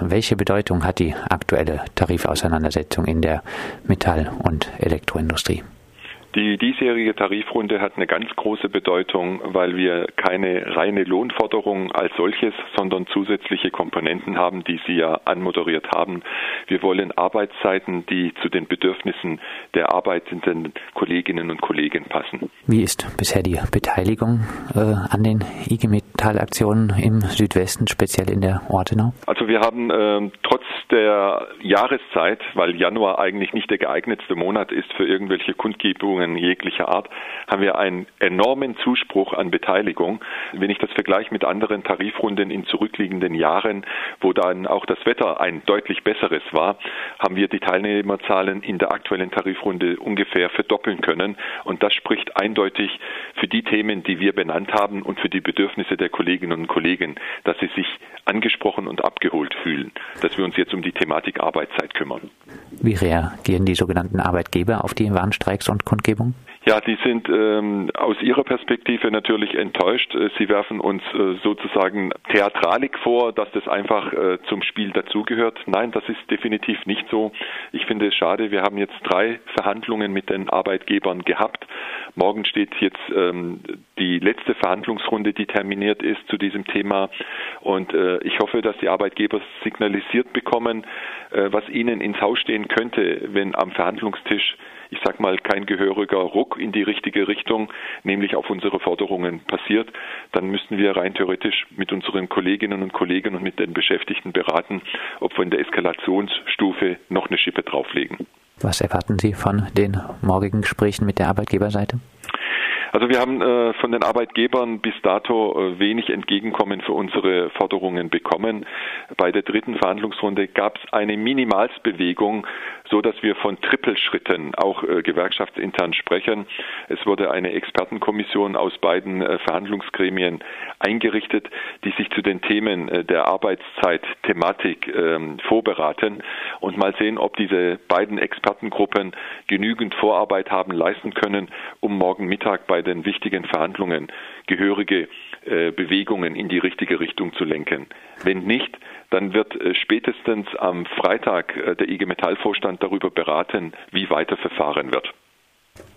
welche Bedeutung hat die aktuelle Tarifauseinandersetzung in der Metall- und Elektroindustrie? Die diesjährige Tarifrunde hat eine ganz große Bedeutung, weil wir keine reine Lohnforderung als solches, sondern zusätzliche Komponenten haben, die Sie ja anmoderiert haben. Wir wollen Arbeitszeiten, die zu den Bedürfnissen der arbeitenden Kolleginnen und Kollegen passen. Wie ist bisher die Beteiligung äh, an den IG Metall-Aktionen im Südwesten, speziell in der Ortenau? Also wir haben äh, trotz der Jahreszeit, weil Januar eigentlich nicht der geeignetste Monat ist für irgendwelche Kundgebungen, Veranstaltungen jeglicher Art haben wir einen enormen Zuspruch an Beteiligung. Wenn ich das vergleiche mit anderen Tarifrunden in zurückliegenden Jahren, wo dann auch das Wetter ein deutlich besseres war, haben wir die Teilnehmerzahlen in der aktuellen Tarifrunde ungefähr verdoppeln können. Und das spricht eindeutig für die Themen, die wir benannt haben und für die Bedürfnisse der Kolleginnen und Kollegen, dass sie sich angesprochen und abgeholt fühlen, dass wir uns jetzt um die Thematik Arbeitszeit kümmern. Wie reagieren die sogenannten Arbeitgeber auf die Warnstreiks und Kundgebungen? Ja, die sind ähm, aus ihrer Perspektive natürlich enttäuscht. Äh, sie werfen uns äh, sozusagen Theatralik vor, dass das einfach äh, zum Spiel dazugehört. Nein, das ist definitiv nicht so. Ich finde es schade. Wir haben jetzt drei Verhandlungen mit den Arbeitgebern gehabt. Morgen steht jetzt ähm, die letzte Verhandlungsrunde, die terminiert ist zu diesem Thema. Und äh, ich hoffe, dass die Arbeitgeber signalisiert bekommen, was ihnen ins Haus stehen könnte, wenn am Verhandlungstisch ich sag mal, kein gehöriger Ruck in die richtige Richtung, nämlich auf unsere Forderungen passiert, dann müssten wir rein theoretisch mit unseren Kolleginnen und Kollegen und mit den Beschäftigten beraten, ob wir in der Eskalationsstufe noch eine Schippe drauflegen. Was erwarten Sie von den morgigen Gesprächen mit der Arbeitgeberseite? Also wir haben äh, von den Arbeitgebern bis dato äh, wenig Entgegenkommen für unsere Forderungen bekommen. Bei der dritten Verhandlungsrunde gab es eine Minimalsbewegung, so dass wir von Trippelschritten auch äh, gewerkschaftsintern sprechen. Es wurde eine Expertenkommission aus beiden äh, Verhandlungsgremien eingerichtet, die sich zu den Themen äh, der Arbeitszeit-Thematik ähm, vorberaten und mal sehen, ob diese beiden Expertengruppen genügend Vorarbeit haben leisten können, um morgen Mittag bei den wichtigen Verhandlungen gehörige äh, Bewegungen in die richtige Richtung zu lenken. Wenn nicht, dann wird äh, spätestens am Freitag äh, der IG Metall-Vorstand darüber beraten, wie weiter verfahren wird.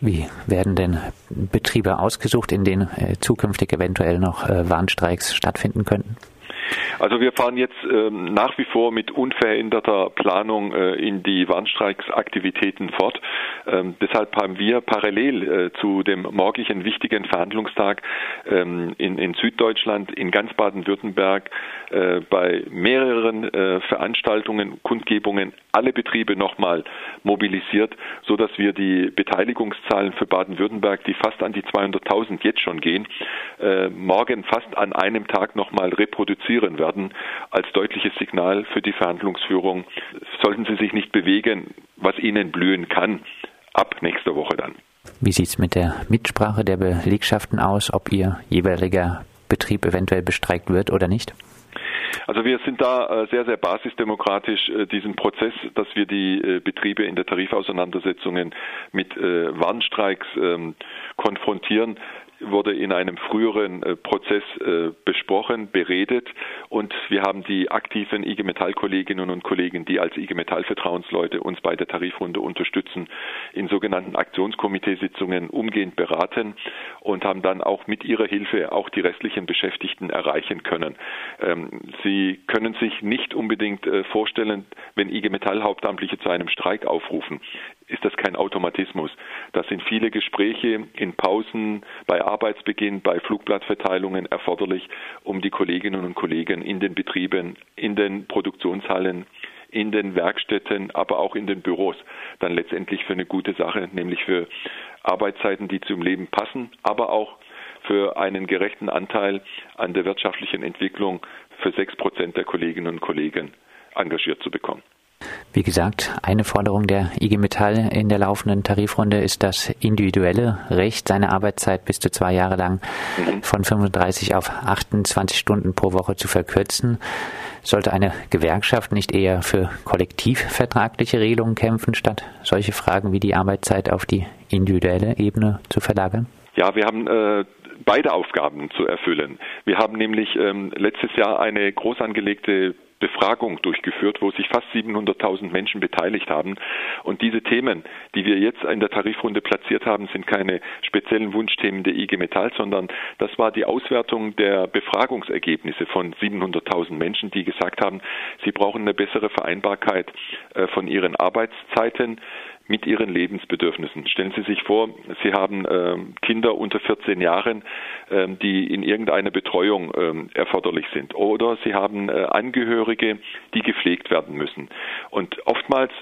Wie werden denn Betriebe ausgesucht, in denen zukünftig eventuell noch Warnstreiks stattfinden könnten? Also wir fahren jetzt ähm, nach wie vor mit unveränderter Planung äh, in die Warnstreiksaktivitäten fort. Ähm, deshalb haben wir parallel äh, zu dem morgigen wichtigen Verhandlungstag ähm, in, in, Süddeutschland, in ganz Baden-Württemberg, äh, bei mehreren äh, Veranstaltungen, Kundgebungen alle Betriebe nochmal mobilisiert, so dass wir die Beteiligungszahlen für Baden-Württemberg, die fast an die 200.000 jetzt schon gehen, äh, morgen fast an einem Tag nochmal reproduzieren werden als deutliches Signal für die Verhandlungsführung. Sollten Sie sich nicht bewegen, was Ihnen blühen kann, ab nächster Woche dann. Wie sieht es mit der Mitsprache der Belegschaften aus, ob Ihr jeweiliger Betrieb eventuell bestreikt wird oder nicht? Also wir sind da äh, sehr, sehr basisdemokratisch äh, diesem Prozess, dass wir die äh, Betriebe in der Tarifauseinandersetzungen mit Warnstreiks ähm, konfrontieren wurde in einem früheren äh, Prozess äh, besprochen, beredet und wir haben die aktiven IG Metall Kolleginnen und Kollegen, die als IG Metall Vertrauensleute uns bei der Tarifrunde unterstützen, in sogenannten Aktionskomiteesitzungen umgehend beraten und haben dann auch mit ihrer Hilfe auch die restlichen Beschäftigten erreichen können. Ähm, sie können sich nicht unbedingt äh, vorstellen, wenn IG Metall Hauptamtliche zu einem Streik aufrufen, ist das kein Automatismus. Das sind viele Gespräche in Pausen, bei Arbeitsbeginn, bei Flugblattverteilungen erforderlich, um die Kolleginnen und Kollegen in den Betrieben, in den Produktionshallen, in den Werkstätten, aber auch in den Büros dann letztendlich für eine gute Sache, nämlich für Arbeitszeiten, die zum Leben passen, aber auch für einen gerechten Anteil an der wirtschaftlichen Entwicklung für sechs Prozent der Kolleginnen und Kollegen engagiert zu bekommen. Wie gesagt, eine Forderung der IG Metall in der laufenden Tarifrunde ist das individuelle Recht, seine Arbeitszeit bis zu zwei Jahre lang mhm. von 35 auf 28 Stunden pro Woche zu verkürzen. Sollte eine Gewerkschaft nicht eher für kollektivvertragliche Regelungen kämpfen, statt solche Fragen wie die Arbeitszeit auf die individuelle Ebene zu verlagern? Ja, wir haben äh, beide Aufgaben zu erfüllen. Wir haben nämlich ähm, letztes Jahr eine groß angelegte Befragung durchgeführt, wo sich fast 700.000 Menschen beteiligt haben. Und diese Themen, die wir jetzt in der Tarifrunde platziert haben, sind keine speziellen Wunschthemen der IG Metall, sondern das war die Auswertung der Befragungsergebnisse von 700.000 Menschen, die gesagt haben, sie brauchen eine bessere Vereinbarkeit äh, von ihren Arbeitszeiten mit ihren Lebensbedürfnissen. Stellen Sie sich vor, Sie haben äh, Kinder unter 14 Jahren, äh, die in irgendeiner Betreuung äh, erforderlich sind. Oder Sie haben äh, Angehörige, die gepflegt werden müssen. Und oftmals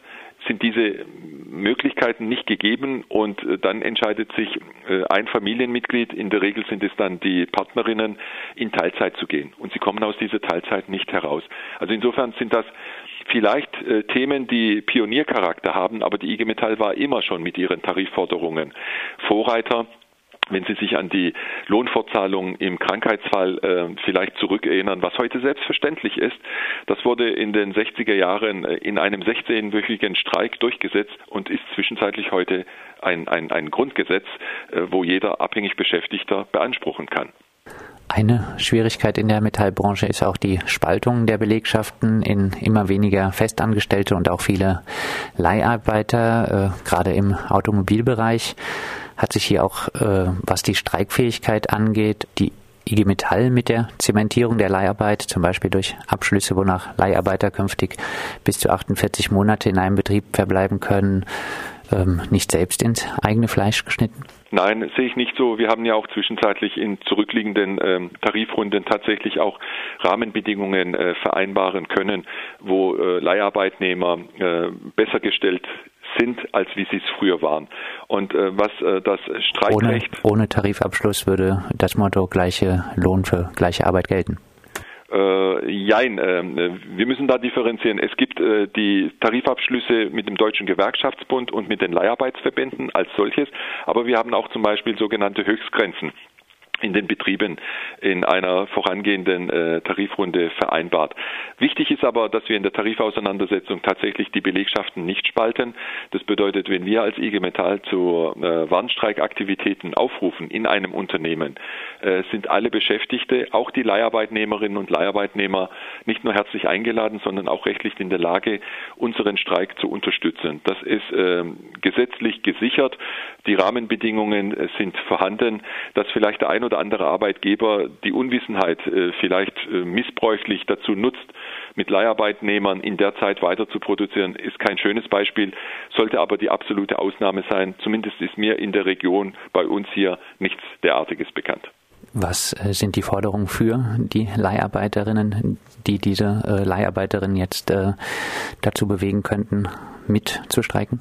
sind diese Möglichkeiten nicht gegeben und äh, dann entscheidet sich äh, ein Familienmitglied, in der Regel sind es dann die Partnerinnen, in Teilzeit zu gehen. Und sie kommen aus dieser Teilzeit nicht heraus. Also insofern sind das vielleicht äh, Themen, die Pioniercharakter haben, aber die IG Metall war immer schon mit ihren Tarifforderungen Vorreiter wenn Sie sich an die Lohnfortzahlung im Krankheitsfall äh, vielleicht zurückerinnern, was heute selbstverständlich ist, das wurde in den 60er Jahren äh, in einem 16-wöchigen Streik durchgesetzt und ist zwischenzeitlich heute ein, ein, ein Grundgesetz, äh, wo jeder abhängig Beschäftigter beanspruchen kann. Eine Schwierigkeit in der Metallbranche ist auch die Spaltung der Belegschaften in immer weniger Festangestellte und auch viele Leiharbeiter, äh, gerade im Automobilbereich. Hat sich hier auch, äh, was die Streikfähigkeit angeht, die IG Metall mit der Zementierung der Leiharbeit, zum Beispiel durch Abschlüsse, wonach Leiharbeiter künftig bis zu 48 Monate in einem Betrieb verbleiben können, ähm, nicht selbst ins eigene Fleisch geschnitten? Nein, sehe ich nicht so. Wir haben ja auch zwischenzeitlich in zurückliegenden ähm, Tarifrunden tatsächlich auch Rahmenbedingungen äh, vereinbaren können, wo äh, Leiharbeitnehmer äh, besser gestellt sind, als wie sie es früher waren. Und äh, was äh, das Streikrecht. Ohne, ohne Tarifabschluss würde das Motto gleiche Lohn für gleiche Arbeit gelten. Äh, jein, äh, wir müssen da differenzieren. Es gibt äh, die Tarifabschlüsse mit dem Deutschen Gewerkschaftsbund und mit den Leiharbeitsverbänden als solches, aber wir haben auch zum Beispiel sogenannte Höchstgrenzen in den Betrieben in einer vorangehenden äh, Tarifrunde vereinbart. Wichtig ist aber, dass wir in der Tarifauseinandersetzung tatsächlich die Belegschaften nicht spalten. Das bedeutet, wenn wir als IG Metall zu äh, Warnstreikaktivitäten aufrufen in einem Unternehmen, äh, sind alle Beschäftigte, auch die Leiharbeitnehmerinnen und Leiharbeitnehmer, nicht nur herzlich eingeladen, sondern auch rechtlich in der Lage, unseren Streik zu unterstützen. Das ist äh, gesetzlich gesichert. Die Rahmenbedingungen äh, sind vorhanden, dass vielleicht der ein oder andere Arbeitgeber die Unwissenheit äh, vielleicht äh, missbräuchlich dazu nutzt, mit Leiharbeitnehmern in der Zeit weiter zu produzieren, ist kein schönes Beispiel, sollte aber die absolute Ausnahme sein. Zumindest ist mir in der Region bei uns hier nichts derartiges bekannt. Was sind die Forderungen für die Leiharbeiterinnen, die diese Leiharbeiterinnen jetzt dazu bewegen könnten, mitzustreiken?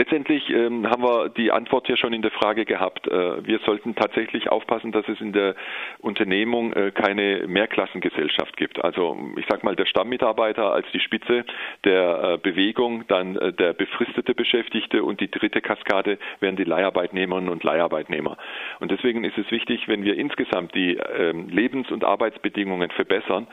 Letztendlich ähm, haben wir die Antwort hier schon in der Frage gehabt. Äh, wir sollten tatsächlich aufpassen, dass es in der Unternehmung äh, keine Mehrklassengesellschaft gibt. Also ich sage mal, der Stammmitarbeiter als die Spitze der äh, Bewegung, dann äh, der befristete Beschäftigte und die dritte Kaskade wären die Leiharbeitnehmerinnen und Leiharbeitnehmer. Und deswegen ist es wichtig, wenn wir insgesamt die ähm, Lebens- und Arbeitsbedingungen verbessern,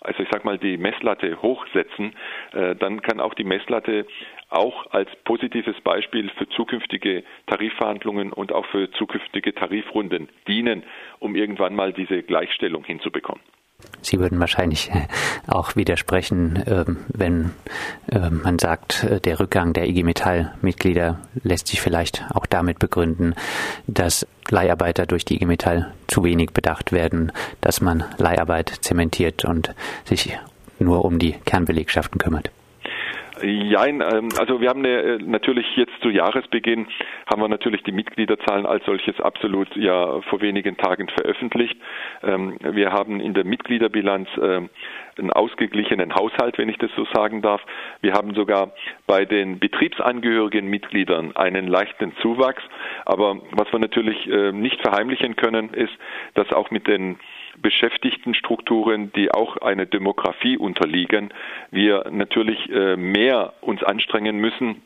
also ich sage mal, die Messlatte hochsetzen, äh, dann kann auch die Messlatte auch als positives Beispiel für zukünftige Tarifverhandlungen und auch für zukünftige Tarifrunden dienen, um irgendwann mal diese Gleichstellung hinzubekommen. Sie würden wahrscheinlich äh, auch widersprechen, ähm, wenn ähm, man sagt, äh, der Rückgang der IG Metall-Mitglieder lässt sich vielleicht auch damit begründen, dass Leiharbeiter durch die IG Metall zu wenig bedacht werden, dass man Leiharbeit zementiert und sich nur um die Kernbelegschaften kümmert. Jein, ähm, also wir haben eine, äh, natürlich jetzt zu Jahresbeginn haben wir natürlich die Mitgliederzahlen als solches absolut ja vor wenigen Tagen veröffentlicht. Ähm, wir haben in der Mitgliederbilanz ähm, einen ausgeglichenen Haushalt, wenn ich das so sagen darf. Wir haben sogar bei den betriebsangehörigen Mitgliedern einen leichten Zuwachs. Aber was wir natürlich äh, nicht verheimlichen können, ist, dass auch mit den Beschäftigtenstrukturen, die auch einer Demografie unterliegen, wir natürlich äh, mehr uns anstrengen müssen,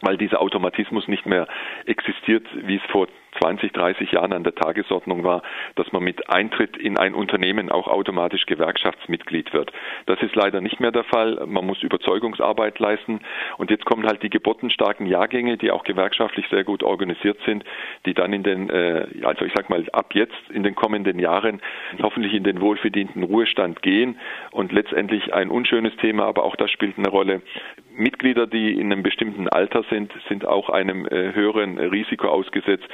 weil dieser Automatismus nicht mehr existiert, wie es vor 20, 30 Jahren an der Tagesordnung war, dass man mit Eintritt in ein Unternehmen auch automatisch Gewerkschaftsmitglied wird. Das ist leider nicht mehr der Fall. Man muss Überzeugungsarbeit leisten. Und jetzt kommen halt die geburtenstarken Jahrgänge, die auch gewerkschaftlich sehr gut organisiert sind, die dann in den, äh, also ich sag mal, ab jetzt in den kommenden Jahren hoffentlich in den wohlverdienten Ruhestand gehen und letztendlich ein unschönes Thema, aber auch das spielt eine Rolle. Mitglieder, die in einem bestimmten Alter sind, sind auch einem äh, höheren Risiko ausgesetzt,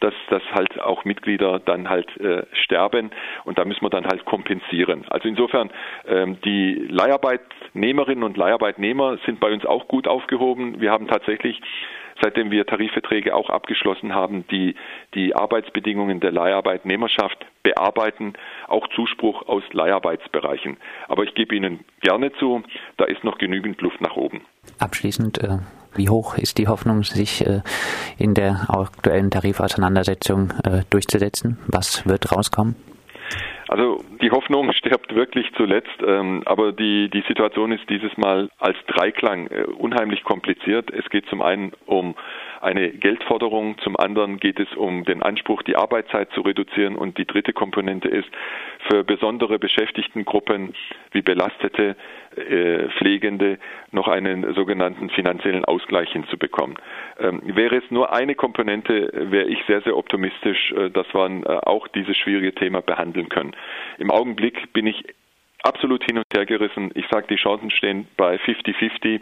dass, dass halt auch Mitglieder dann halt äh, sterben und da müssen wir dann halt kompensieren. Also insofern, ähm, die Leiharbeitnehmerinnen und Leiharbeitnehmer sind bei uns auch gut aufgehoben. Wir haben tatsächlich seitdem wir Tarifverträge auch abgeschlossen haben, die die Arbeitsbedingungen der Leiharbeitnehmerschaft bearbeiten, auch Zuspruch aus Leiharbeitsbereichen. Aber ich gebe Ihnen gerne zu, da ist noch genügend Luft nach oben. Abschließend, äh, wie hoch ist die Hoffnung, sich äh, in der aktuellen Tarifauseinandersetzung äh, durchzusetzen? Was wird rauskommen? Also die Hoffnung stirbt wirklich zuletzt, ähm, aber die, die Situation ist dieses Mal als Dreiklang äh, unheimlich kompliziert. Es geht zum einen um eine Geldforderung, zum anderen geht es um den Anspruch, die Arbeitszeit zu reduzieren und die dritte Komponente ist, für besondere Beschäftigtengruppen wie Belastete, äh, Pflegende noch einen sogenannten finanziellen Ausgleich hinzubekommen. Ähm, wäre es nur eine Komponente, wäre ich sehr, sehr optimistisch, äh, dass man äh, auch dieses schwierige Thema behandeln können. Im Augenblick bin ich absolut hin und her gerissen. Ich sage, die Chancen stehen bei 50-50,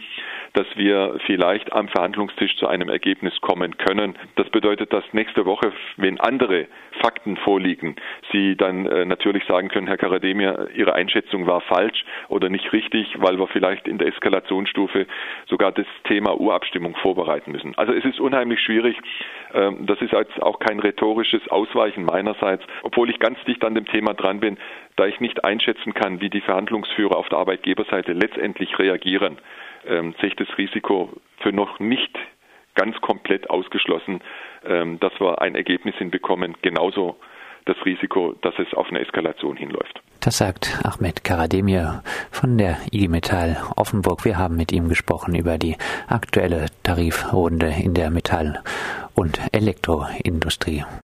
dass wir vielleicht am Verhandlungstisch zu einem Ergebnis kommen können. Das bedeutet, dass nächste Woche, wenn andere Fakten vorliegen, Sie dann äh, natürlich sagen können, Herr Karademir, Ihre Einschätzung war falsch oder nicht richtig, weil wir vielleicht in der Eskalationsstufe sogar das Thema Urabstimmung vorbereiten müssen. Also es ist unheimlich schwierig. Ähm, das ist jetzt auch kein rhetorisches Ausweichen meinerseits, obwohl ich ganz dicht an dem Thema dran bin, da ich nicht einschätzen kann, wie die Verhandlungsführer auf der Arbeitgeberseite letztendlich reagieren, ähm, sehe ich das Risiko für noch nicht ganz komplett ausgeschlossen, ähm, dass wir ein Ergebnis hinbekommen. Genauso das Risiko, dass es auf eine Eskalation hinläuft. Das sagt Ahmed Karademir von der IG Metall Offenburg. Wir haben mit ihm gesprochen über die aktuelle Tarifrunde in der Metall- und Elektroindustrie.